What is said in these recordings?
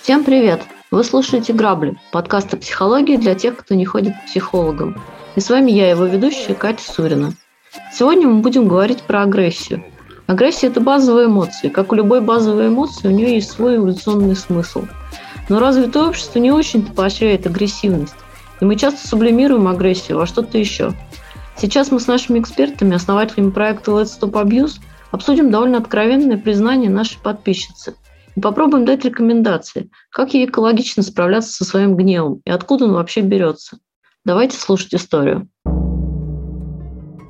Всем привет! Вы слушаете «Грабли» – подкаст о психологии для тех, кто не ходит к психологам. И с вами я, его ведущая Катя Сурина. Сегодня мы будем говорить про агрессию. Агрессия – это базовая эмоция. Как у любой базовой эмоции, у нее есть свой эволюционный смысл. Но развитое общество не очень-то поощряет агрессивность. И мы часто сублимируем агрессию во что-то еще. Сейчас мы с нашими экспертами, основателями проекта Let's Stop Abuse, обсудим довольно откровенное признание нашей подписчицы. И попробуем дать рекомендации, как ей экологично справляться со своим гневом и откуда он вообще берется. Давайте слушать историю.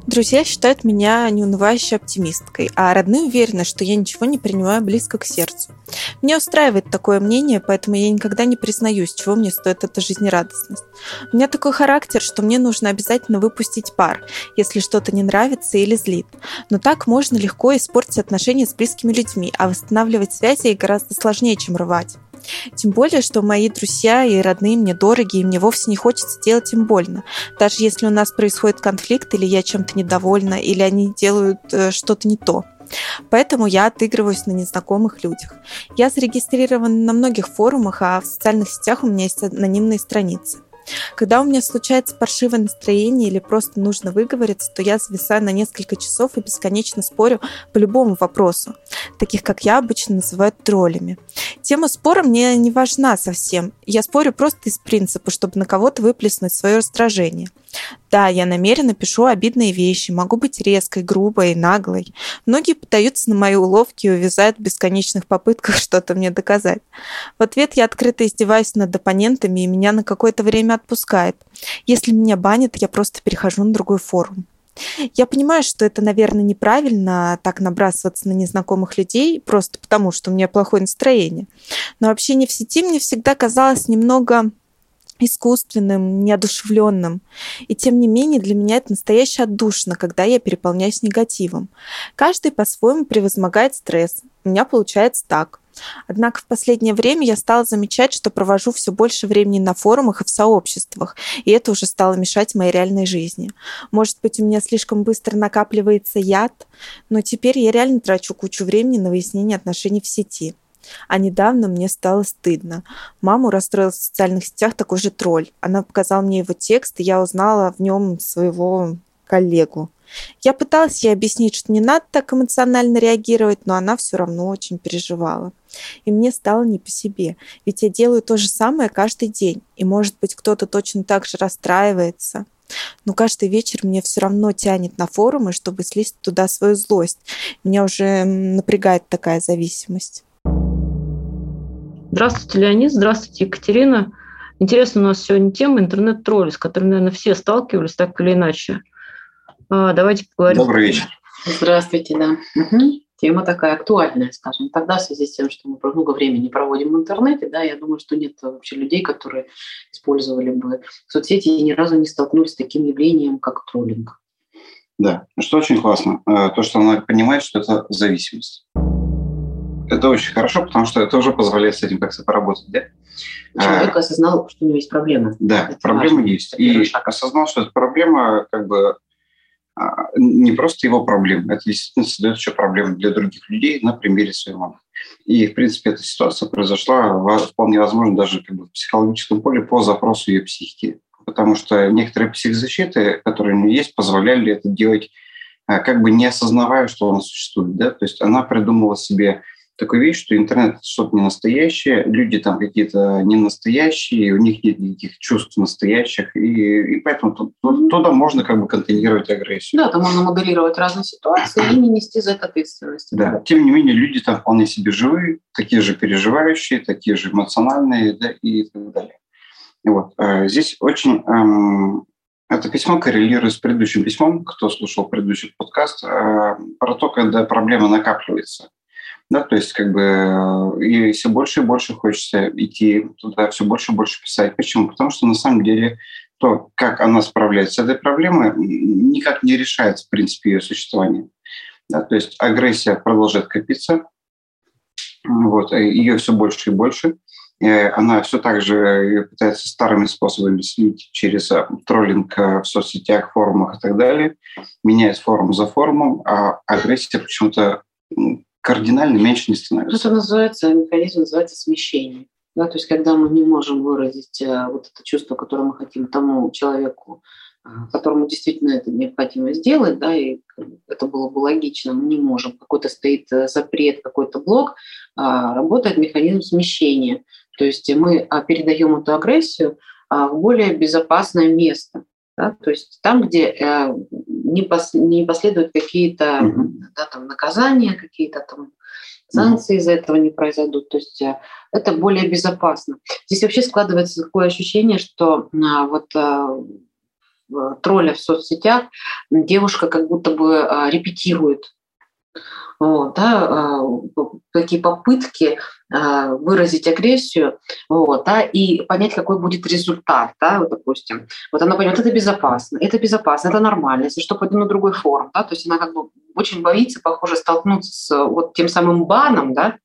Друзья считают меня неунывающей оптимисткой, а родные уверены, что я ничего не принимаю близко к сердцу. Мне устраивает такое мнение, поэтому я никогда не признаюсь, чего мне стоит эта жизнерадостность. У меня такой характер, что мне нужно обязательно выпустить пар, если что-то не нравится или злит. Но так можно легко испортить отношения с близкими людьми, а восстанавливать связи гораздо сложнее, чем рвать. Тем более, что мои друзья и родные мне дороги, и мне вовсе не хочется делать им больно. Даже если у нас происходит конфликт, или я чем-то недовольна, или они делают э, что-то не то. Поэтому я отыгрываюсь на незнакомых людях. Я зарегистрирована на многих форумах, а в социальных сетях у меня есть анонимные страницы. Когда у меня случается паршивое настроение или просто нужно выговориться, то я зависаю на несколько часов и бесконечно спорю по любому вопросу, таких как я обычно называю троллями. Тема спора мне не важна совсем. Я спорю просто из принципа, чтобы на кого-то выплеснуть свое раздражение. Да, я намеренно пишу обидные вещи, могу быть резкой, грубой, наглой. Многие пытаются на мои уловки и увязают в бесконечных попытках что-то мне доказать. В ответ я открыто издеваюсь над оппонентами, и меня на какое-то время отпускает. Если меня банят, я просто перехожу на другой форум. Я понимаю, что это, наверное, неправильно так набрасываться на незнакомых людей просто потому, что у меня плохое настроение. Но общение в сети мне всегда казалось немного искусственным, неодушевленным. И тем не менее для меня это настоящая отдушина, когда я переполняюсь негативом. Каждый по-своему превозмогает стресс. У меня получается так. Однако в последнее время я стала замечать, что провожу все больше времени на форумах и в сообществах, и это уже стало мешать моей реальной жизни. Может быть, у меня слишком быстро накапливается яд, но теперь я реально трачу кучу времени на выяснение отношений в сети. А недавно мне стало стыдно. Маму расстроил в социальных сетях такой же тролль. Она показала мне его текст, и я узнала в нем своего коллегу. Я пыталась ей объяснить, что не надо так эмоционально реагировать, но она все равно очень переживала. И мне стало не по себе, ведь я делаю то же самое каждый день, и, может быть, кто-то точно так же расстраивается. Но каждый вечер мне все равно тянет на форумы, чтобы слить туда свою злость. Меня уже напрягает такая зависимость. Здравствуйте, Леонид. Здравствуйте, Екатерина. Интересно, у нас сегодня тема интернет-тролли, с которой, наверное, все сталкивались так или иначе. А, давайте поговорим. Добрый вечер. Здравствуйте, да. Угу. Тема такая актуальная, скажем. Тогда в связи с тем, что мы много времени проводим в интернете, да, я думаю, что нет вообще людей, которые использовали бы соцсети и ни разу не столкнулись с таким явлением, как троллинг. Да, что очень классно, э, то, что она понимает, что это зависимость. Это очень хорошо, потому что это уже позволяет с этим как-то поработать, да? Человек а, осознал, что у него есть проблема. Да, это проблема важно. есть. и шаг. осознал, что эта проблема как бы а, не просто его проблема, это действительно создает еще проблемы для других людей на примере своей мамы. И, в принципе, эта ситуация произошла вполне возможно даже как бы в психологическом поле по запросу ее психики. Потому что некоторые психозащиты, которые у нее есть, позволяли это делать а, как бы не осознавая, что он существует. Да? То есть она придумала себе такую вещь, что интернет – что-то не настоящее, люди там какие-то не настоящие, у них нет никаких чувств настоящих, и, и поэтому туда можно как бы контейнировать агрессию. Да, там можно модерировать разные ситуации и не нести за это ответственность. Да, тем не менее, люди там вполне себе живые, такие же переживающие, такие же эмоциональные да, и так далее. Вот. А здесь очень эм, это письмо коррелирует с предыдущим письмом, кто слушал предыдущий подкаст, э, про то, когда проблема накапливается. Да, то есть как бы э, и все больше и больше хочется идти туда, все больше и больше писать. Почему? Потому что на самом деле то, как она справляется с этой проблемой, никак не решается, в принципе, ее существование. Да, то есть агрессия продолжает копиться, вот, ее все больше и больше. она все так же пытается старыми способами слить через троллинг в соцсетях, форумах и так далее, меняет форму за форму, а агрессия почему-то кардинально меньше не становится. Это называется, механизм называется смещение. Да, то есть когда мы не можем выразить вот это чувство, которое мы хотим тому человеку которому действительно это необходимо сделать, да, и это было бы логично, мы не можем, какой-то стоит э, запрет, какой-то блок, а, работает механизм смещения. То есть мы а, передаем эту агрессию а, в более безопасное место. Да, то есть там, где э, не, пос, не последуют какие-то да, там, наказания, какие-то там санкции из-за этого не произойдут. То есть э, это более безопасно. Здесь вообще складывается такое ощущение, что вот тролля в соцсетях, девушка как будто бы а, репетирует вот, да, а, такие попытки а, выразить агрессию вот, да, и понять, какой будет результат. Да, вот, допустим, вот она понимает, это безопасно, это безопасно, это нормально, если что, пойду на другой форум. Да, то есть она как бы очень боится, похоже, столкнуться с вот тем самым баном, да,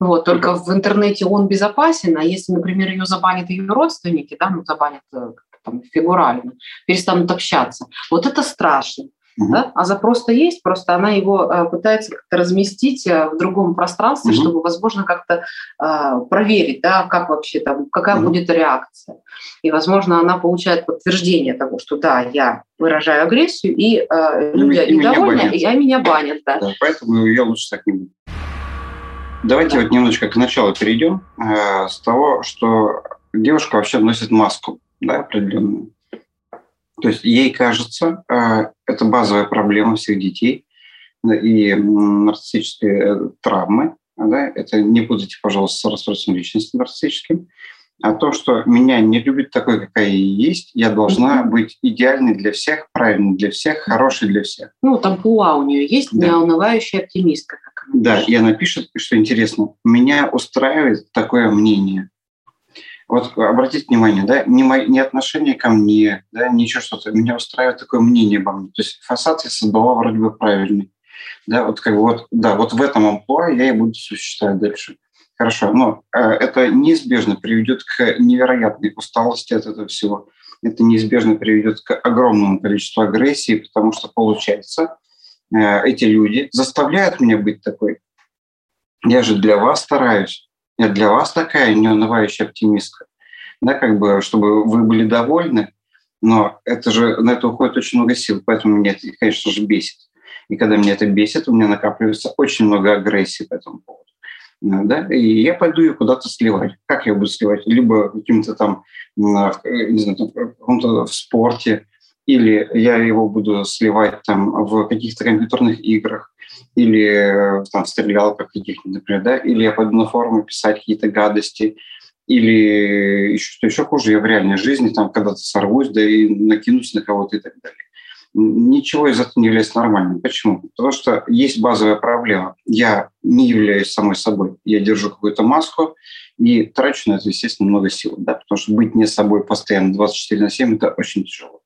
вот, только в интернете он безопасен, а если, например, ее забанят ее родственники, да, ну, забанят э, там, фигурально, перестанут общаться. Вот это страшно. Да? А запрос-то есть, просто она его э, пытается как-то разместить э, в другом пространстве, uh-huh. чтобы, возможно, как-то э, проверить, да, как вообще там, какая uh-huh. будет реакция. И, возможно, она получает подтверждение того, что да, я выражаю агрессию, и э, люди и недовольны, и я меня банят. Да. Да, поэтому я лучше так не буду. Давайте да. вот немножечко к началу перейдем э, с того, что девушка вообще носит маску да, определенную. То есть ей кажется, э, это базовая проблема всех детей и нарциссические э, травмы. Да, это не путайте, пожалуйста, с расстройством личности нарциссическим. А то, что меня не любит такой, какая я есть, я должна быть идеальной для всех, правильной для всех, хорошей для всех. Ну, там пуа у нее есть, да. неунывающая оптимистка. Как да, и она пишет, что интересно, меня устраивает такое мнение вот обратите внимание, да, не, мои, не отношение ко мне, да, ничего что-то, меня устраивает такое мнение обо мне. То есть фасад я создала вроде бы правильный. Да, вот как бы вот, да, вот в этом амплуа я и буду существовать дальше. Хорошо, но э, это неизбежно приведет к невероятной усталости от этого всего. Это неизбежно приведет к огромному количеству агрессии, потому что получается, э, эти люди заставляют меня быть такой. Я же для вас стараюсь. Для вас такая неунывающая оптимистка, да, как бы, чтобы вы были довольны, но это же, на это уходит очень много сил, поэтому меня это, конечно же, бесит. И когда меня это бесит, у меня накапливается очень много агрессии по этому поводу. Да? И я пойду ее куда-то сливать. Как я буду сливать? Либо каким-то там, не знаю, там, в, в спорте, или я его буду сливать там в каких-то компьютерных играх, или э, там в стрелялках каких-нибудь, например, да, или я пойду на форумы писать какие-то гадости, или еще, что еще хуже, я в реальной жизни там когда-то сорвусь, да и накинусь на кого-то и так далее. Ничего из этого не является нормальным. Почему? Потому что есть базовая проблема. Я не являюсь самой собой. Я держу какую-то маску и трачу на это, естественно, много сил. Да? Потому что быть не собой постоянно 24 на 7 – это очень тяжело.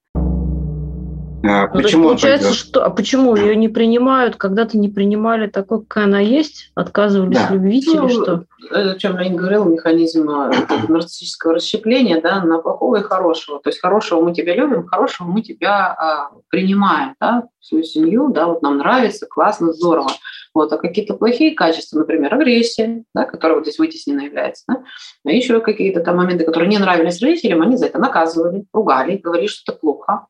А, ну, почему получается, что, а почему ее не принимают? Когда-то не принимали такой, какая она есть, отказывались да. любить ну, или что? О чем я говорил, механизм а, нарциссического расщепления, да, на плохого и хорошего. То есть хорошего мы тебя любим, хорошего мы тебя а, принимаем, да, свою семью, да, вот нам нравится, классно, здорово. Вот, а какие-то плохие качества, например, агрессия, да, которая вот здесь вытеснена является, да, а еще какие-то там моменты, которые не нравились родителям, они за это наказывали, ругали, говорили, что это плохо,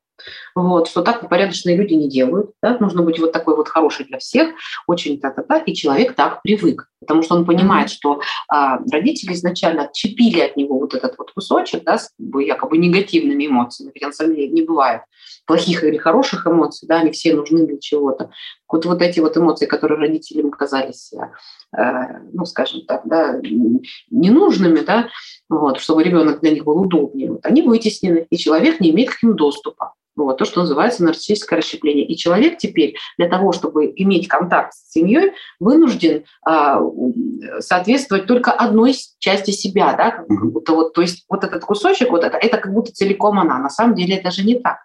вот, что так порядочные люди не делают. Да? Нужно быть вот такой вот хороший для всех, очень та-та-та, и человек так привык, потому что он понимает, что а, родители изначально отчепили от него вот этот вот кусочек, да, с якобы негативными эмоциями, хотя на самом деле не бывает плохих или хороших эмоций, да, они все нужны для чего-то. Вот, вот эти вот эмоции, которые родителям казались, э, ну, скажем так, да, ненужными, да, вот, чтобы ребенок для них был удобнее, вот, они вытеснены, и человек не имеет к ним доступа. Вот, то, что называется нарциссическое расщепление. И человек теперь для того, чтобы иметь контакт с семьей, вынужден а, соответствовать только одной части себя. Да? Как будто вот, то есть вот этот кусочек, вот это, это как будто целиком она. На самом деле это же не так.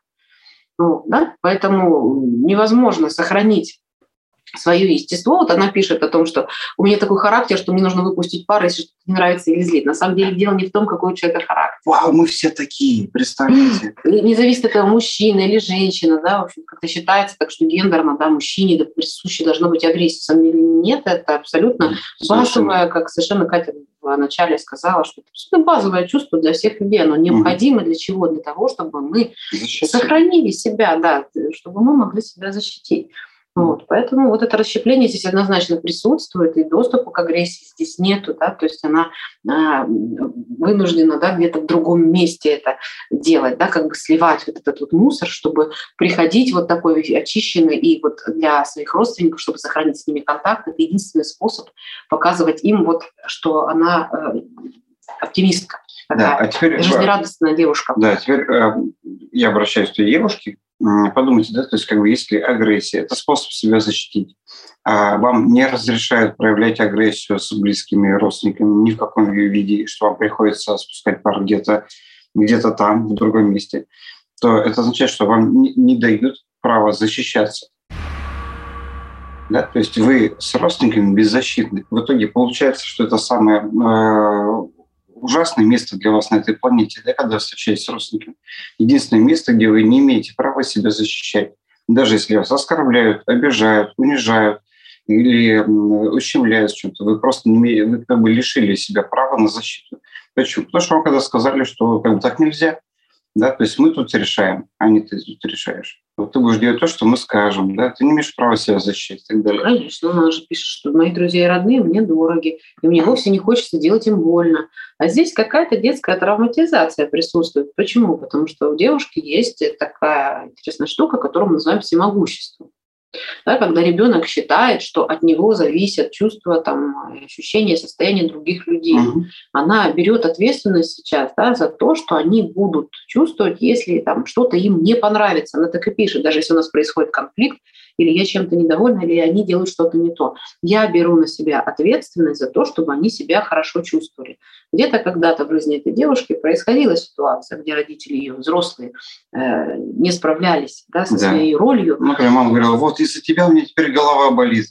Ну, да? Поэтому невозможно сохранить свое естество. Вот она пишет о том, что у меня такой характер, что мне нужно выпустить пар, если что-то не нравится или злит. На самом деле дело не в том, какой у человека характер. Вау, мы все такие, представляете? Не зависит от того, мужчина или женщина, да, в общем, как-то считается так, что гендерно, да, мужчине да, присуще должно быть агрессия. Деле нет, это абсолютно базовое, как совершенно Катя в начале сказала, что это абсолютно базовое чувство для всех людей. Оно необходимо для чего? Для того, чтобы мы Защитить. сохранили себя, да, чтобы мы могли себя защитить. Вот, поэтому вот это расщепление здесь однозначно присутствует, и доступа к агрессии здесь нету, да, то есть она а, вынуждена, да, где-то в другом месте это делать, да, как бы сливать вот этот вот мусор, чтобы приходить вот такой очищенный и вот для своих родственников, чтобы сохранить с ними контакт, это единственный способ показывать им вот, что она э, оптимистка, да, а теперь, жизнерадостная девушка. Да, теперь э, я обращаюсь к той девушке, подумайте, да, то есть как бы если агрессия, это способ себя защитить, а вам не разрешают проявлять агрессию с близкими родственниками ни в каком виде, что вам приходится спускать пар где-то где-то там, в другом месте, то это означает, что вам не, не дают права защищаться. Да? То есть вы с родственниками беззащитны. В итоге получается, что это самое э, ужасное место для вас на этой планете, да, когда встречаетесь с родственниками. Единственное место, где вы не имеете права себя защищать. Даже если вас оскорбляют, обижают, унижают или ущемляют чем-то, вы просто не вы как бы лишили себя права на защиту. Почему? Потому что вам когда сказали, что как бы так нельзя, да, то есть мы тут решаем, а не ты тут решаешь. Вот ты будешь делать то, что мы скажем, да, ты не имеешь права себя защитить и так далее. Конечно, она же пишет, что мои друзья и родные мне дороги, и мне вовсе не хочется делать им больно. А здесь какая-то детская травматизация присутствует. Почему? Потому что у девушки есть такая интересная штука, которую мы называем всемогуществом. Да, когда ребенок считает, что от него зависят чувства, там, ощущения, состояния других людей. Угу. Она берет ответственность сейчас да, за то, что они будут чувствовать, если там, что-то им не понравится. Она так и пишет, даже если у нас происходит конфликт, или я чем-то недовольна, или они делают что-то не то. Я беру на себя ответственность за то, чтобы они себя хорошо чувствовали. Где-то когда-то в жизни этой девушки происходила ситуация, где родители ее взрослые э, не справлялись да, со да. своей ролью. Например, мама говорила, вот из-за тебя у меня теперь голова болит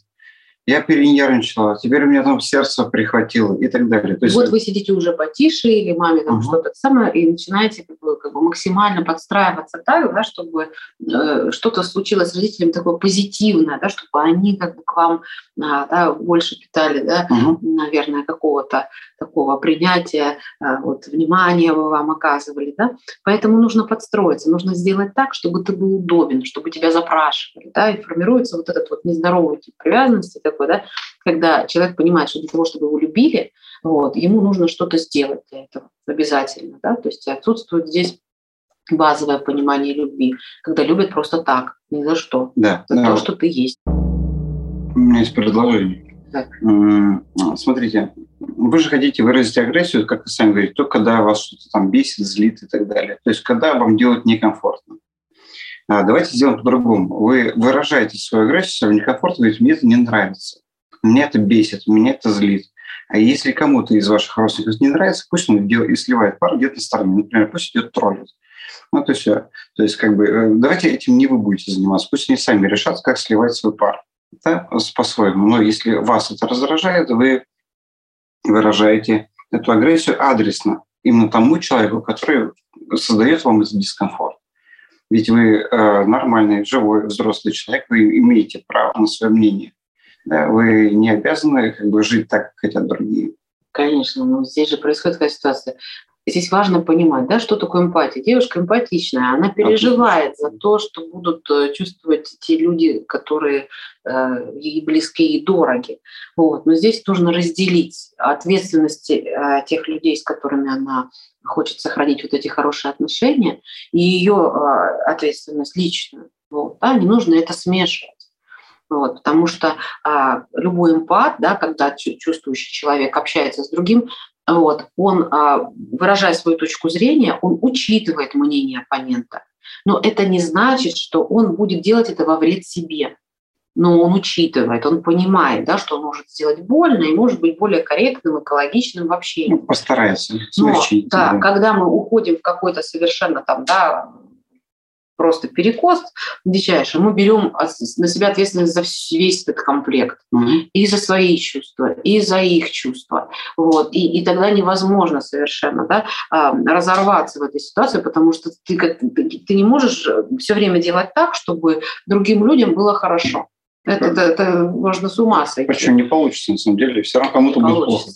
я перенервничала, теперь у меня там сердце прихватило и так далее. То есть... Вот вы сидите уже потише или маме там угу. что-то самое, и начинаете как бы, как бы максимально подстраиваться так, да, чтобы э, что-то случилось с родителями такое позитивное, да, чтобы они как бы к вам а, да, больше питали, да, угу. наверное, какого-то такого принятия, а, вот, внимания вы вам оказывали. Да? Поэтому нужно подстроиться, нужно сделать так, чтобы ты был удобен, чтобы тебя запрашивали. Да? И формируется вот этот вот нездоровый тип привязанности такой, да? когда человек понимает, что для того, чтобы его любили, вот, ему нужно что-то сделать для этого обязательно. Да? То есть отсутствует здесь базовое понимание любви, когда любят просто так, ни за что, да, за да. то, что ты есть. У меня есть предложение. Так. Смотрите, вы же хотите выразить агрессию, как вы сами говорите, только когда вас что-то там бесит, злит и так далее. То есть когда вам делать некомфортно. А, давайте сделаем по-другому. Вы выражаете свою агрессию, свою некомфорт, говорите, мне это не нравится, мне это бесит, меня это злит. А если кому-то из ваших родственников не нравится, пусть он и сливает пар где-то на стороне. Например, пусть идет троллит. Ну, то есть, то есть как бы, э, давайте этим не вы будете заниматься. Пусть они сами решат, как сливать свой пар да, по-своему. Но если вас это раздражает, вы выражаете эту агрессию адресно именно тому человеку, который создает вам этот дискомфорт. Ведь вы э, нормальный, живой, взрослый человек, вы имеете право на свое мнение. Да, вы не обязаны как бы, жить так, как хотят другие. Конечно, но здесь же происходит такая ситуация здесь важно понимать, да, что такое эмпатия. Девушка эмпатичная, она переживает за то, что будут э, чувствовать те люди, которые э, ей близки и дороги. Вот. Но здесь нужно разделить ответственности э, тех людей, с которыми она хочет сохранить вот эти хорошие отношения, и ее э, ответственность личную. Вот, да, не нужно это смешивать. Вот, потому что а, любой эмпат, да, когда чувствующий человек общается с другим, вот, он, а, выражая свою точку зрения, он учитывает мнение оппонента. Но это не значит, что он будет делать это во вред себе. Но он учитывает, он понимает, да, что он может сделать больно и может быть более корректным, экологичным в общении. Ну, постарается смягчить. Но, да, да, когда мы уходим в какой-то совершенно там, да, просто перекос дичайший, мы берем на себя ответственность за весь этот комплект. Mm-hmm. И за свои чувства, и за их чувства. Вот. И, и тогда невозможно совершенно да, а, разорваться в этой ситуации, потому что ты, ты не можешь все время делать так, чтобы другим людям было хорошо. Это, это, это можно с ума сойти. Почему не получится, на самом деле? Все равно кому-то будет плохо.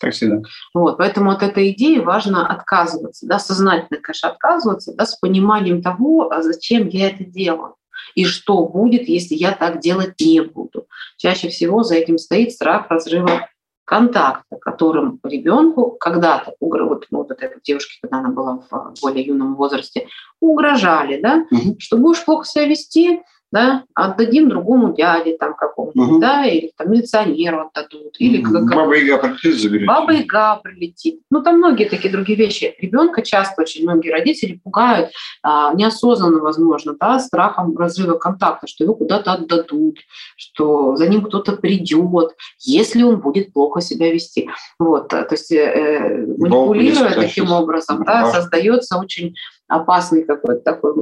Как всегда. Вот, поэтому от этой идеи важно отказываться, да, сознательно, конечно, отказываться, да, с пониманием того, а зачем я это делаю и что будет, если я так делать не буду. Чаще всего за этим стоит страх разрыва контакта, которым ребенку когда-то, вот, ну, вот этой девушке, когда она была в более юном возрасте, угрожали, да, угу. что будешь плохо себя вести, да, отдадим другому дяде там какому-то, угу. да, или там милиционеру отдадут, или как, Баба Яга прилетит, заберете. Баба Яга прилетит. Ну, там многие такие другие вещи. Ребенка часто очень многие родители пугают а, неосознанно, возможно, да, страхом разрыва контакта, что его куда-то отдадут, что за ним кто-то придет, если он будет плохо себя вести. Вот, то есть э, э манипулируя таким образом, да, создается очень опасный какой-то такой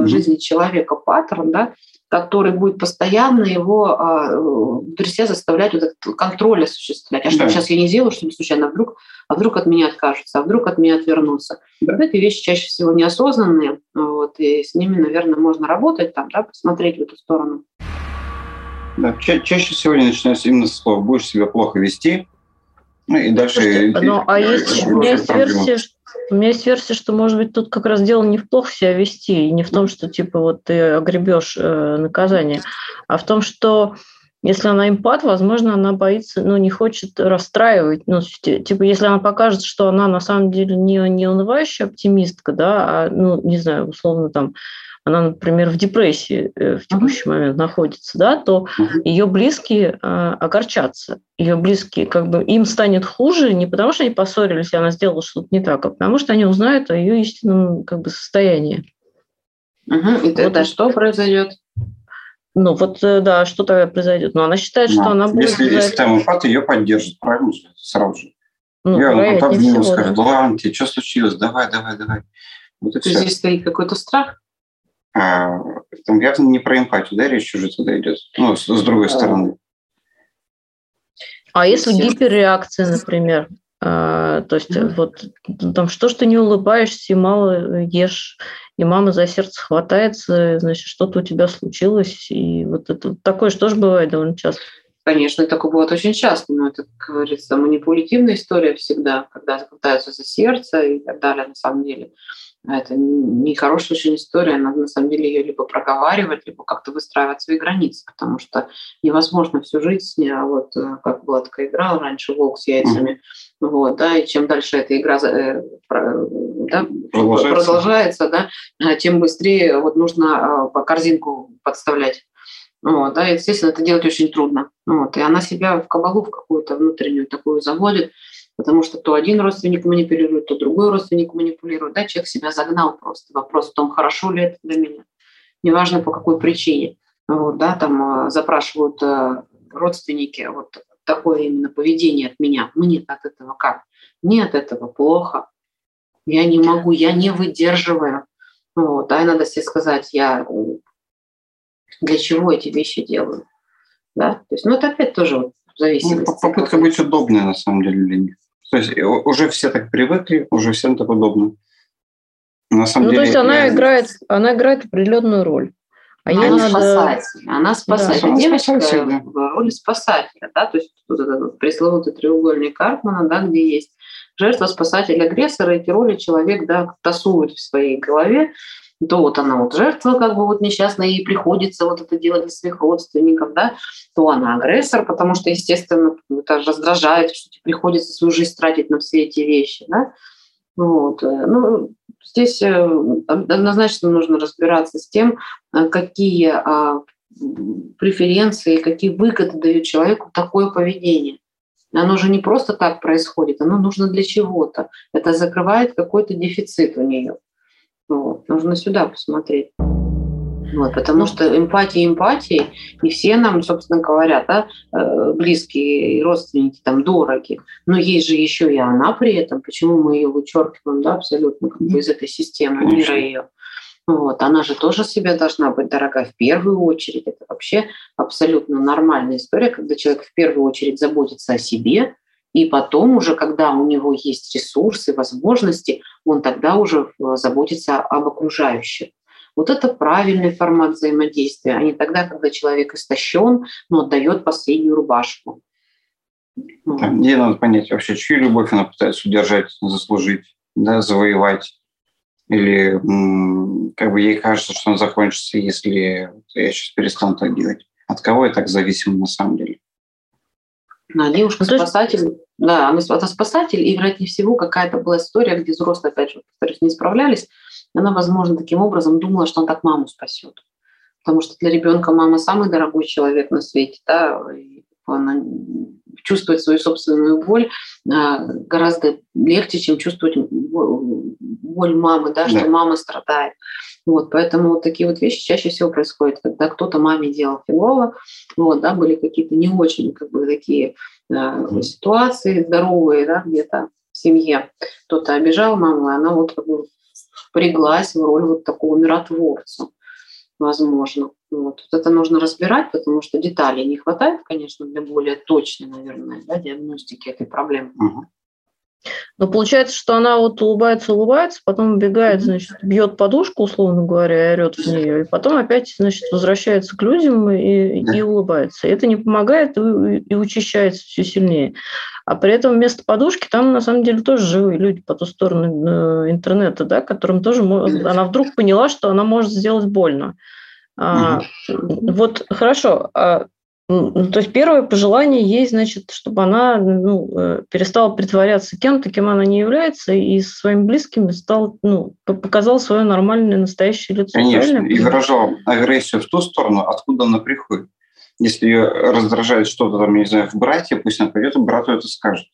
в жизни человека паттерн, да, который будет постоянно его а, внутри себя заставлять вот этот контроль осуществлять. А что да. сейчас я не сделаю, чтобы случайно, а вдруг, а вдруг от меня откажутся, а вдруг от меня отвернутся. Да. Эти вещи чаще всего неосознанные, вот, и с ними, наверное, можно работать, там, да, посмотреть в эту сторону. Да, ча- чаще всего они начинаются именно с слов «будешь себя плохо вести», ну и дальше... Слушайте, ну, а есть, у меня есть версия, что у меня есть версия, что, может быть, тут как раз дело не в плохо себя вести, и не в том, что, типа, вот ты огребешь э, наказание, а в том, что если она импат, возможно, она боится, ну, не хочет расстраивать. Ну, типа, если она покажет, что она на самом деле не, не унывающая оптимистка, да, а, ну, не знаю, условно, там, она, например, в депрессии э, в текущий uh-huh. момент находится, да, то uh-huh. ее близкие э, огорчатся. Ее близкие, как бы, им станет хуже не потому, что они поссорились, и она сделала что-то не так, а потому что они узнают о ее истинном как бы, состоянии. Uh-huh. И вот тогда что произойдет? Ну, вот, э, да, что тогда произойдет? Но она считает, что она будет... Если, если там эмпат, ее поддержит, правильно? Сразу же. Ну, я ну, обниму, скажет, да. ладно, тебе что случилось? Давай, давай, давай. Вот То есть здесь стоит какой-то страх? А, там явно не про эмпатию, да, речь уже туда идет, ну, с, с другой стороны. А если гиперреакция, например, а, то есть mm-hmm. вот там что, что не улыбаешься и мало ешь, и мама за сердце хватается, значит, что-то у тебя случилось, и вот это такое что же бывает довольно часто. Конечно, такое бывает очень часто, но это, как говорится, манипулятивная история всегда, когда хватаются за сердце и так далее, на самом деле. Это не хорошая очень история, надо на самом деле ее либо проговаривать, либо как-то выстраивать свои границы, потому что невозможно всю жизнь, а вот э, как была такая игра раньше «Волк с яйцами», вот, да, и чем дальше эта игра э, да, продолжается. продолжается, да, а тем быстрее вот нужно по корзинку подставлять. Вот, да, естественно, это делать очень трудно. Вот, и она себя в кабалу в какую-то внутреннюю такую заводит, потому что то один родственник манипулирует, то другой родственник манипулирует. Да, человек себя загнал просто. Вопрос в том, хорошо ли это для меня. Неважно, по какой причине. Вот, да, там э, запрашивают э, родственники вот такое именно поведение от меня. Мне от этого как? Мне от этого плохо. Я не могу, я не выдерживаю. Вот, а надо себе сказать, я для чего эти вещи делаю. Да? То есть, ну, это опять тоже вот в зависимости. Ну, попытка быть удобной, на самом деле, для них. То есть э, уже все так привыкли, уже всем так удобно. На самом ну, деле, то есть она, я... играет, она играет определенную роль. А она надо... спасатель. Она спасатель. Да, Девочка спасатель, да. в роли спасателя. Да? То есть вот этот пресловутый треугольник Карпмана, да, где есть жертва, спасатель, агрессор. Эти роли человек да, тасует в своей голове то вот она вот жертва, как бы вот несчастная, ей приходится вот это делать для своих родственников, да, то она агрессор, потому что, естественно, это раздражает, что тебе приходится свою жизнь тратить на все эти вещи, да. Вот. Э, ну, здесь э, однозначно нужно разбираться с тем, э, какие а, преференции, какие выгоды дают человеку такое поведение. Оно же не просто так происходит, оно нужно для чего-то. Это закрывает какой-то дефицит у нее. Вот. Нужно сюда посмотреть. Вот, потому что эмпатия эмпатией, не все нам, собственно говоря, да, э, близкие и родственники там дороги, но есть же еще и она при этом, почему мы ее вычеркиваем да, абсолютно как бы из этой системы мира ее. Вот. Она же тоже себе должна быть дорога в первую очередь. Это вообще абсолютно нормальная история, когда человек в первую очередь заботится о себе, и потом уже, когда у него есть ресурсы, возможности, он тогда уже э, заботится об окружающих. Вот это правильный формат взаимодействия, а не тогда, когда человек истощен, но отдает последнюю рубашку. Да, мне надо понять вообще, чью любовь она пытается удержать, заслужить, да, завоевать. Или как бы ей кажется, что он закончится, если я сейчас перестану так делать. От кого я так зависим на самом деле? Девушка ну, спасатель, да, она спасатель, и, вероятнее всего, какая-то была история, где взрослые, опять же, повторюсь, не справлялись, она, возможно, таким образом думала, что он так маму спасет. Потому что для ребенка мама самый дорогой человек на свете, да, и она чувствовать свою собственную боль а, гораздо легче, чем чувствовать боль мамы, да, да. что мама страдает. Вот, поэтому вот такие вот вещи чаще всего происходят, когда кто-то маме делал фигово, вот, да, были какие-то не очень как бы такие э, ситуации здоровые, да, где-то в семье. Кто-то обижал маму, и она вот как бы впряглась в роль вот такого миротворца, возможно. Вот. вот это нужно разбирать, потому что деталей не хватает, конечно, для более точной, наверное, да, диагностики этой проблемы. Угу. Но получается, что она вот улыбается, улыбается, потом убегает, значит, бьет подушку, условно говоря, и орет в нее, и потом опять, значит, возвращается к людям и, и улыбается. И это не помогает и, и учащается все сильнее. А при этом вместо подушки там на самом деле тоже живые люди по ту сторону э, интернета, да, которым тоже она вдруг поняла, что она может сделать больно. А, вот хорошо. А то есть первое пожелание есть, значит, чтобы она ну, э, перестала притворяться кем-то, кем она не является, и со своими близкими стал, ну, показал свое нормальное настоящее лицо. Конечно, и выражал агрессию в ту сторону, откуда она приходит. Если ее раздражает что-то, там, не знаю, в брате, пусть она пойдет и брату это скажет.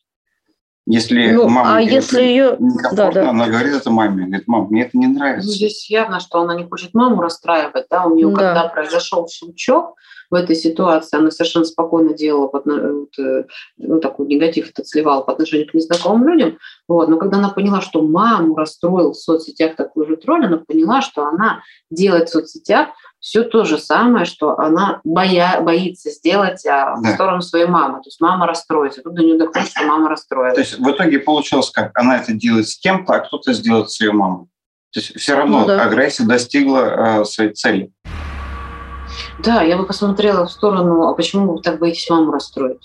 Если ну, мама а если ее... да, да. она говорит это маме, говорит, мам, мне это не нравится. Ну, здесь явно, что она не хочет маму расстраивать, да, у нее да. когда произошел щелчок, в этой ситуации она совершенно спокойно делала вот, э, ну, такой негатив этот сливала по отношению к незнакомым людям. Вот. Но когда она поняла, что маму расстроил в соцсетях такой же тролль, она поняла, что она делает в соцсетях все то же самое, что она боя, боится сделать а, да. в сторону своей мамы. То есть мама расстроится. Тут до нее доходит, что мама расстроится. То есть в итоге получилось как? Она это делает с кем-то, а кто-то сделает с ее мамой. То есть все равно ну, да. агрессия достигла э, своей цели. Да, я бы посмотрела в сторону, а почему вы так боитесь маму расстроить?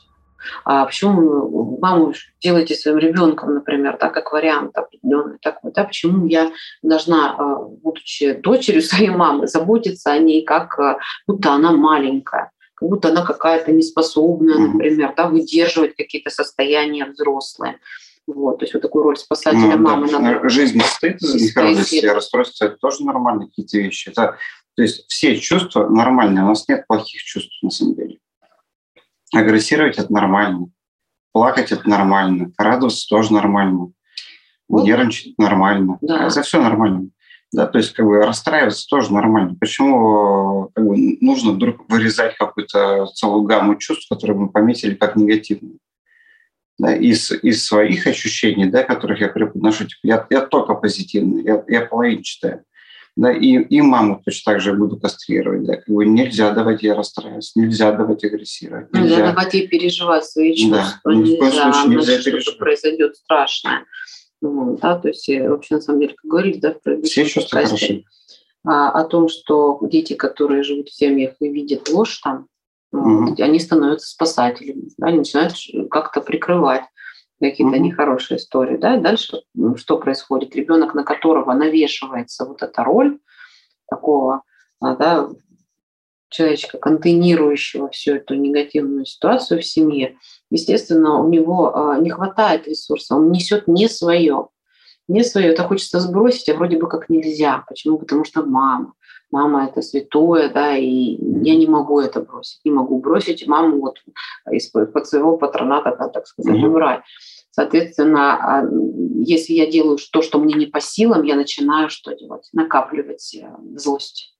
А почему маму делаете своим ребенком, например, так как вариант определенный такой, да, почему я должна, а, будучи дочерью своей мамы, заботиться о ней, как а, будто она маленькая, как будто она какая-то неспособная, например, да, выдерживать какие-то состояния взрослые. Вот, то есть вот такую роль спасателя ну, мамы да. надо. Жизнь состоит из неразности, расстройства, это тоже нормальные какие-то вещи. Это то есть все чувства нормальные, у нас нет плохих чувств на самом деле. Агрессировать – это нормально, плакать – это нормально, радоваться тоже нормально, вот. нервничать – нормально, да. это все нормально. Да, то есть как бы расстраиваться тоже нормально. Почему как бы, нужно вдруг вырезать какую-то целую гамму чувств, которые мы пометили как негативные? Да, из, из своих ощущений, да, которых я преподношу, типа, я, я только позитивный, я, я половинчатая да, и, и маму точно так же буду кастрировать. Да, как бы нельзя давать ей расстраиваться, нельзя давать агрессировать. Нельзя, нельзя давать ей переживать свои чувства. Да, ни в коем случае нельзя переживать. Что произойдет страшное. Ну, да, то есть, вообще, на самом деле, как говорили, да, в Все чувства хороши. А, о том, что дети, которые живут в семьях и видят ложь там, угу. они становятся спасателями, да, они начинают как-то прикрывать какие-то mm-hmm. нехорошие истории. Да? И дальше ну, что происходит? Ребенок, на которого навешивается вот эта роль такого а, да, человечка, контейнирующего всю эту негативную ситуацию в семье, естественно, у него а, не хватает ресурса, он несет не свое. Не свое, это хочется сбросить, а вроде бы как нельзя. Почему? Потому что мама. Мама это святое, да, и я не могу это бросить. Не могу бросить маму вот из-под своего патроната, так сказать, mm-hmm. убрать. Соответственно, а, если я делаю то, что мне не по силам, я начинаю что делать? Накапливать э, злость.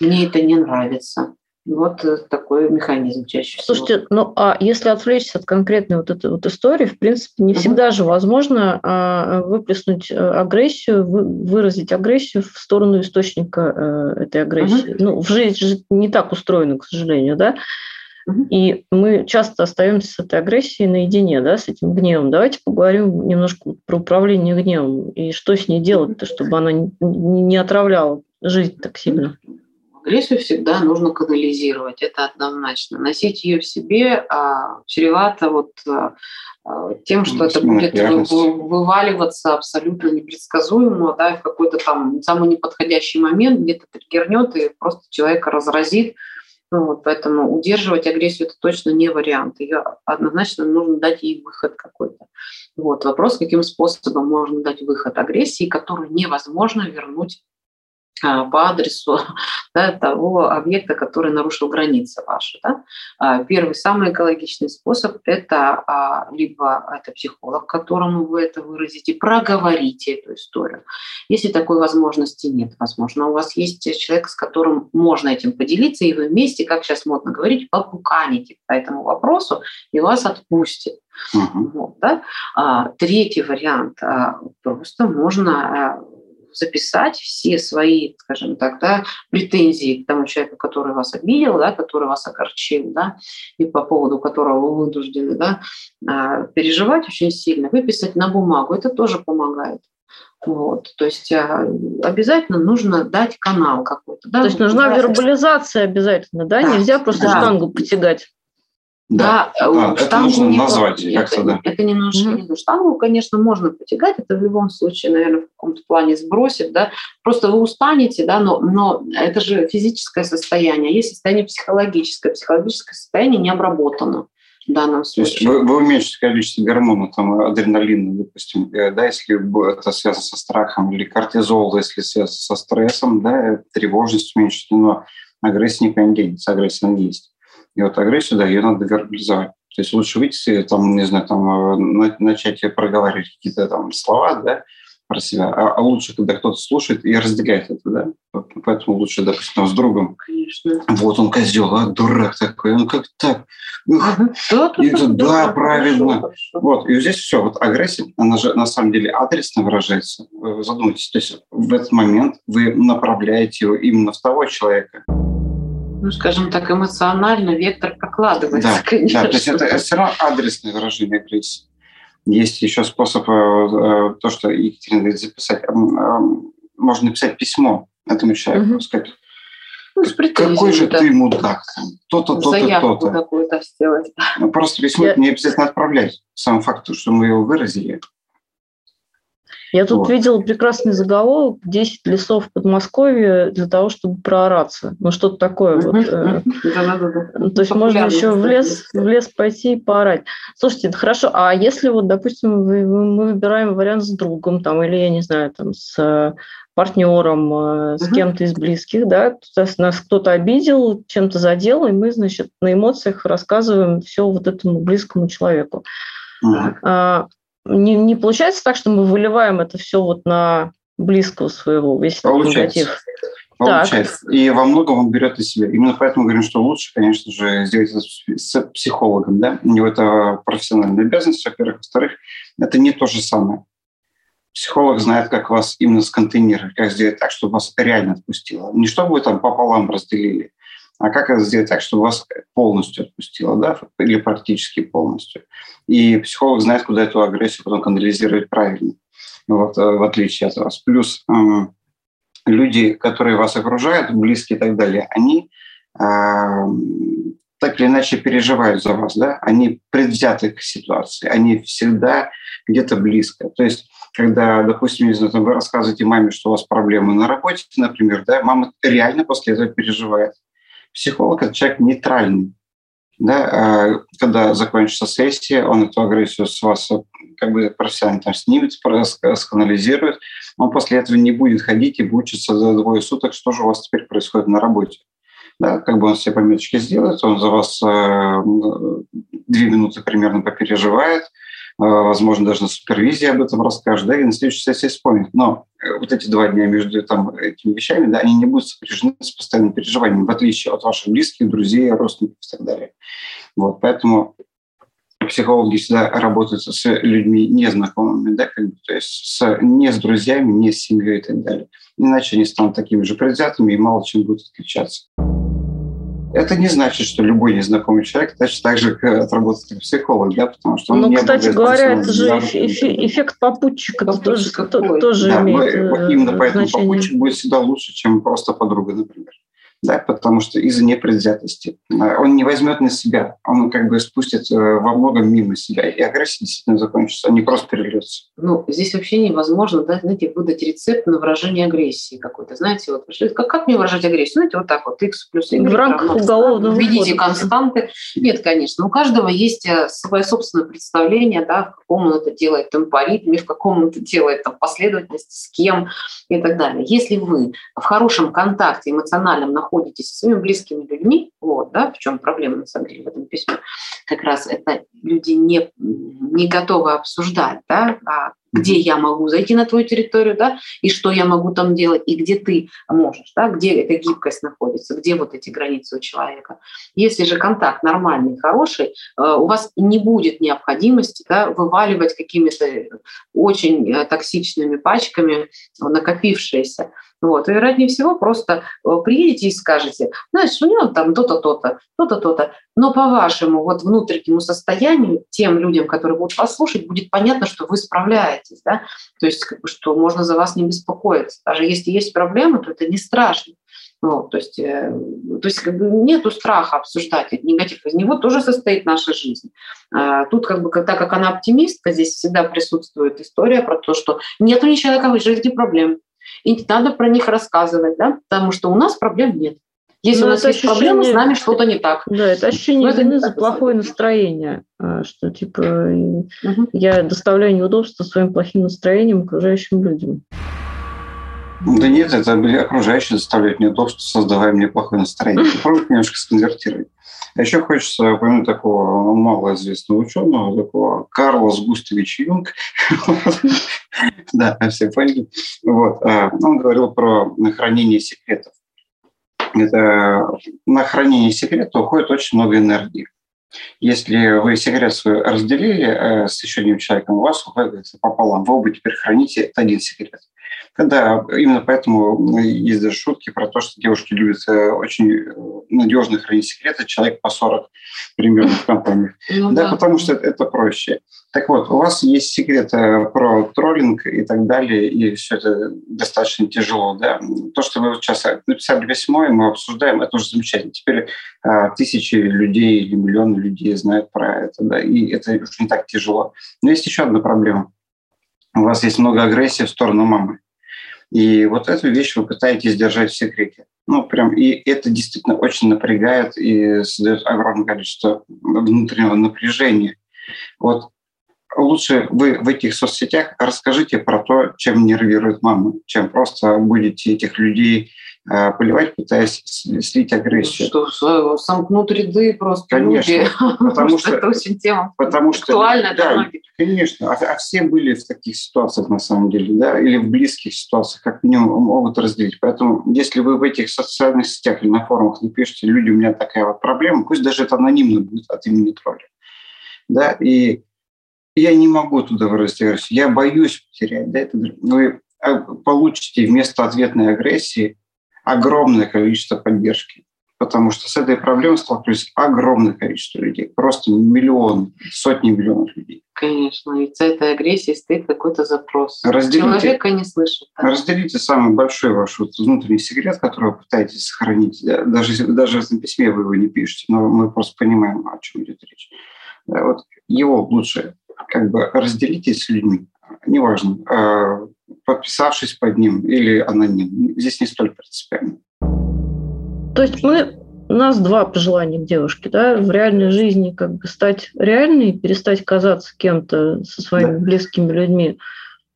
Мне это не нравится. Вот э, такой механизм чаще всего. Слушайте, ну а если отвлечься от конкретной вот этой вот истории, в принципе, не угу. всегда же возможно а, выплеснуть э, агрессию, вы, выразить агрессию в сторону источника этой агрессии. Угу. Ну, в жизни же не так устроено, к сожалению, да? И мы часто остаемся с этой агрессией наедине, да, с этим гневом. Давайте поговорим немножко про управление гневом и что с ней делать-то, чтобы она не отравляла жизнь так сильно. Агрессию всегда нужно канализировать, это однозначно. Носить ее в себе а, чревато вот а, а тем, что это будет вываливаться абсолютно непредсказуемо, да, в какой-то там самый неподходящий момент где-то триггернет и просто человека разразит. Ну, вот, поэтому удерживать агрессию это точно не вариант. Ее однозначно нужно дать ей выход какой-то. Вот, вопрос, каким способом можно дать выход агрессии, которую невозможно вернуть по адресу да, того объекта, который нарушил границы ваши. Да? А, первый, самый экологичный способ – это а, либо это психолог, которому вы это выразите, проговорите эту историю. Если такой возможности нет, возможно, у вас есть человек, с которым можно этим поделиться, и вы вместе, как сейчас модно говорить, попуканите по этому вопросу, и вас отпустит. Uh-huh. Вот, да? а, третий вариант. А, просто можно записать все свои, скажем так, да, претензии к тому человеку, который вас обидел, да, который вас огорчил, да, и по поводу которого вы вынуждены да, а, переживать очень сильно, выписать на бумагу. Это тоже помогает. Вот, то есть а, обязательно нужно дать канал какой-то. Да? То есть нужна вербализация обязательно, да? да. Нельзя просто да. штангу потягать. Да, да, да это нужно не назвать как-то, да. Это немножко mm-hmm. не Штангу, конечно, можно потягать, это в любом случае, наверное, в каком-то плане сбросит, да. Просто вы устанете, да, но, но это же физическое состояние, а есть состояние психологическое. Психологическое состояние не обработано в данном случае. То есть вы, вы уменьшите количество гормона, там, адреналина, допустим, э, да, если это связано со страхом, или кортизол, если связано со стрессом, да, тревожность уменьшится, но агрессия никуда не денется, агрессия есть. И вот агрессию, да, ее надо вербализовать. То есть лучше выйти, там, не знаю, там, э, начать проговаривать какие-то там слова, да, про себя, а, а лучше, когда кто-то слушает и разделяет это, да. Поэтому лучше, допустим, с другом. Конечно. Вот он козел, а дурак такой, он как так? И это, да, правильно. Хорошо, хорошо. Вот, и здесь все. Вот агрессия, она же на самом деле адресно выражается. Вы задумайтесь, то есть в этот момент вы направляете его именно в того человека, ну, скажем так, эмоционально вектор прокладывается, да, конечно. Да, то есть это, все равно адресное выражение агрессии. Есть еще способ, э, э, то, что Екатерина говорит, записать. Можно написать письмо этому человеку, угу. сказать, ну, какой же да. ты мудак, то-то, то-то, то-то. какую-то сделать. Ну, просто письмо Я... не обязательно отправлять. Сам факт, что мы его выразили, я тут вот. видела прекрасный заголовок «10 лесов Подмосковья для того, чтобы проораться». Ну, что-то такое. Вот. Э, то есть можно еще в лес, в лес пойти и поорать. Слушайте, хорошо, а если вот, допустим, мы выбираем вариант с другом, там, или, я не знаю, там, с партнером, э, с кем-то из близких, да, нас кто-то обидел, чем-то задел, и мы, значит, на эмоциях рассказываем все вот этому близкому человеку. Uh-huh не, не получается так, что мы выливаем это все вот на близкого своего, весь Получается. негатив. Получается. Так. И во многом он берет из себя. Именно поэтому говорим, что лучше, конечно же, сделать это с психологом. Да? У него это профессиональная обязанность, во-первых. Во-вторых, это не то же самое. Психолог знает, как вас именно сконтейнировать, как сделать так, чтобы вас реально отпустило. Не чтобы вы там пополам разделили, а как это сделать так, чтобы вас полностью отпустило, да, или практически полностью. И психолог знает, куда эту агрессию потом канализировать правильно, вот, э, в отличие от вас. Плюс э, люди, которые вас окружают, близкие и так далее, они э, так или иначе переживают за вас, да, они предвзяты к ситуации, они всегда где-то близко. То есть, когда, допустим, не вы рассказываете маме, что у вас проблемы на работе, например, да, мама реально после этого переживает. Психолог – это человек нейтральный. Да, а когда закончится сессия, он эту агрессию с вас как бы профессионально там снимет, сканализирует. Он после этого не будет ходить и учиться за двое суток, что же у вас теперь происходит на работе. Да, как бы он все пометочки сделает, он за вас э, две минуты примерно попереживает, возможно, даже на супервизии об этом расскажет, да, и на следующей сессии вспомнит. Но вот эти два дня между там, этими вещами, да, они не будут сопряжены с постоянным переживанием, в отличие от ваших близких, друзей, родственников и так далее. Вот, поэтому психологи всегда работают с людьми незнакомыми, да, как бы, то есть с, не с друзьями, не с семьей и так далее. Иначе они станут такими же предвзятыми и мало чем будут отличаться. Это не значит, что любой незнакомый человек значит так же отработать как психолог, да, потому что он Ну, не кстати говоря, это же эффект попутчика тоже, тоже да, имеет мы, Именно поэтому значение. попутчик будет всегда лучше, чем просто подруга, например да, потому что из-за непредвзятости. Он не возьмет на себя, он как бы спустит э, во многом мимо себя, и агрессия действительно закончится, а не просто перельется. Ну, здесь вообще невозможно, да, знаете, выдать рецепт на выражение агрессии какой-то. Знаете, вот как, как мне выражать агрессию? Знаете, вот так вот, x плюс y. В рамках уголовного Введите константы. Нет, конечно, у каждого есть э, свое собственное представление, да, в каком он это делает темпоритме, в каком он это делает там, последовательности, с кем и так далее. Если вы в хорошем контакте эмоциональном находитесь находитесь со своими близкими людьми, вот, да, в чем проблема, на самом деле, в этом письме, как раз это люди не, не готовы обсуждать, да, а где я могу зайти на твою территорию, да, и что я могу там делать, и где ты можешь, да, где эта гибкость находится, где вот эти границы у человека. Если же контакт нормальный, хороший, э, у вас не будет необходимости да, вываливать какими-то очень э, токсичными пачками накопившиеся. Вот. И вероятнее всего просто э, приедете и скажете, знаешь, у него там то-то, то-то, то-то, то-то. Но по вашему вот внутреннему состоянию, тем людям, которые будут вас слушать, будет понятно, что вы справляетесь. Да? То есть, как бы, что можно за вас не беспокоиться. Даже если есть проблемы, то это не страшно. Вот, то есть, э, то есть как бы нету страха обсуждать этот негатив. Из него тоже состоит наша жизнь. А тут, как бы, так как она оптимистка, здесь всегда присутствует история про то, что нет у человека в жизни проблем. И не надо про них рассказывать, да? потому что у нас проблем нет. Если Но у нас есть ощущение... проблемы, с нами что-то не так. Да, это ощущение это вины за плохое настроение, а, что типа Мгм. я доставляю неудобства своим плохим настроением окружающим людям. Да нет, это были окружающие заставляют неудобства, создавая мне плохое настроение. Попробуйте немножко сконвертировать. А еще хочется упомянуть такого ну, малоизвестного ученого, такого Карлос Густавич Юнг. Да, все поняли. Вот. а, Он говорил про хранение секретов. Это на хранение секрета уходит очень много энергии. Если вы секрет свой разделили э, с еще одним человеком, у вас уходит пополам. Вы оба теперь храните один секрет. Да, именно поэтому есть даже шутки про то, что девушки любят э, очень надежно хранить секреты, человек по 40 примерно в компаниях. Ну Да, потому что это, это проще. Так вот, у вас есть секрет э, про троллинг и так далее, и все это достаточно тяжело. Да? То, что вы сейчас написали письмо, и мы обсуждаем, это уже замечательно. Теперь а, тысячи людей или миллионы людей знают про это, да, и это уже не так тяжело. Но есть еще одна проблема. У вас есть много агрессии в сторону мамы. И вот эту вещь вы пытаетесь держать в секрете. Ну, прям, и это действительно очень напрягает и создает огромное количество внутреннего напряжения. Вот лучше вы в этих соцсетях расскажите про то, чем нервирует маму, чем просто будете этих людей поливать, пытаясь слить агрессию. Что сомкнут ряды просто Конечно, люди. потому что- это очень тема Потому что, актуальная для да, многих. Конечно, а, а все были в таких ситуациях на самом деле, да, или в близких ситуациях, как минимум могут разделить. Поэтому, если вы в этих социальных сетях или на форумах напишите, люди, у меня такая вот проблема, пусть даже это анонимно будет от имени тролля, да, и я не могу туда выразить агрессию, я боюсь потерять, да, это вы а, получите вместо ответной агрессии огромное количество поддержки. Потому что с этой проблемой столкнулись огромное количество людей, просто миллионы, сотни миллионов людей. Конечно, ведь за этой агрессией стоит какой-то запрос. Разделите. Человека не слышит. да. Разделите самый большой ваш вот внутренний секрет, который вы пытаетесь сохранить. Да, Даже, даже в этом письме вы его не пишете, но мы просто понимаем, о чем идет речь. Да, вот его лучше как бы разделите с людьми. Неважно, э, подписавшись под ним или аноним. Здесь не столь принципиально. То есть мы у нас два пожелания к девушке, да, в реальной жизни как бы стать реальной, перестать казаться кем-то со своими Да. близкими людьми,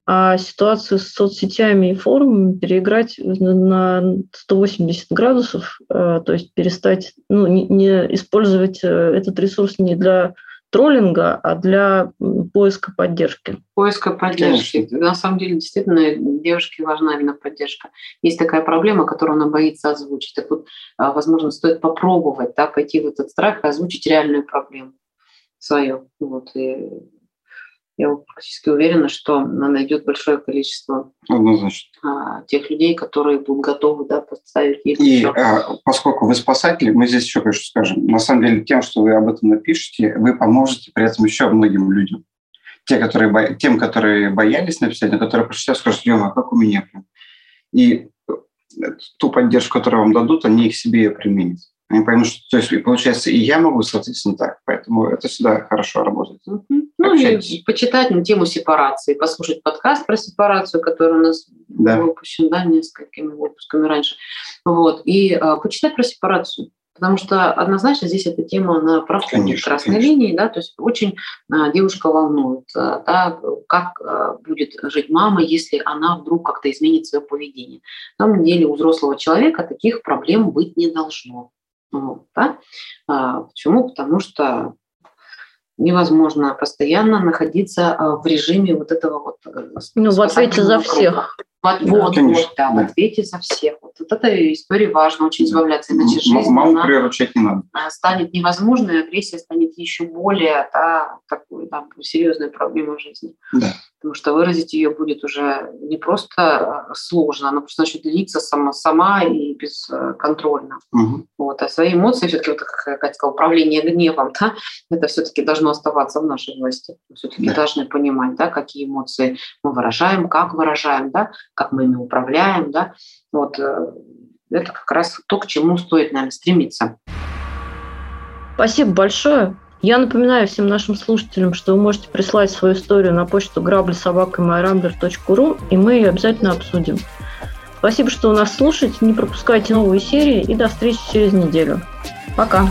а ситуацию с соцсетями и форумами переиграть на- на 180 градусов, э, то есть перестать, ну, не, не использовать э, этот ресурс не для троллинга, а для поиска поддержки. Поиска поддержки. Конечно. На самом деле, действительно, девушке важна именно поддержка. Есть такая проблема, которую она боится озвучить. Так вот, а, возможно, стоит попробовать да, пойти в этот страх и озвучить реальную проблему свою. Вот, и я практически уверена, что она найдет большое количество а, тех людей, которые будут готовы да, поставить ей И а, поскольку вы спасатель, мы здесь еще кое-что скажем. На самом деле, тем, что вы об этом напишете, вы поможете при этом еще многим людям. Те, которые. Тем, которые боялись написать, но которые прочитают, скажут, а как у меня. И э, ту поддержку, которую вам дадут, они их себе применят. Они поймут, что то есть, получается, и я могу, соответственно, так. Поэтому это всегда хорошо работает. Ну, и почитать на тему сепарации, послушать подкаст про сепарацию, который у нас да. был выпущен, да, несколькими выпусками раньше. Вот. И а, почитать про сепарацию. Потому что однозначно здесь эта тема на проходит красной конечно. линии, да, то есть очень а, девушка волнует, а, да, как а, будет жить мама, если она вдруг как-то изменит свое поведение. На самом деле у взрослого человека таких проблем быть не должно. Вот, да? а, почему? Потому что невозможно постоянно находиться а, в режиме вот этого вот... Э, ну, в ответе за всех. Вот, да, вот, вот, да, в ответе за всех. Вот, вот эта история важно очень избавляться, иначе жизнь Маму приручать не надо. А, станет невозможной, агрессия станет еще более да, такой, да, серьезной проблемой в жизни. Да. Потому что выразить ее будет уже не просто а, сложно, она просто начнет длиться сама, сама и бесконтрольно. Угу. Вот. А свои эмоции, все-таки, вот, как Катя сказала, управление гневом, да, это все-таки должно оставаться в нашей власти. Все-таки да. должны понимать, да, какие эмоции мы выражаем, как выражаем, да, как мы ими управляем, да, вот э, это как раз то, к чему стоит, наверное, стремиться. Спасибо большое. Я напоминаю всем нашим слушателям, что вы можете прислать свою историю на почту граблесобакамайрамблер.ру, и мы ее обязательно обсудим. Спасибо, что у нас слушаете, не пропускайте новые серии, и до встречи через неделю. Пока!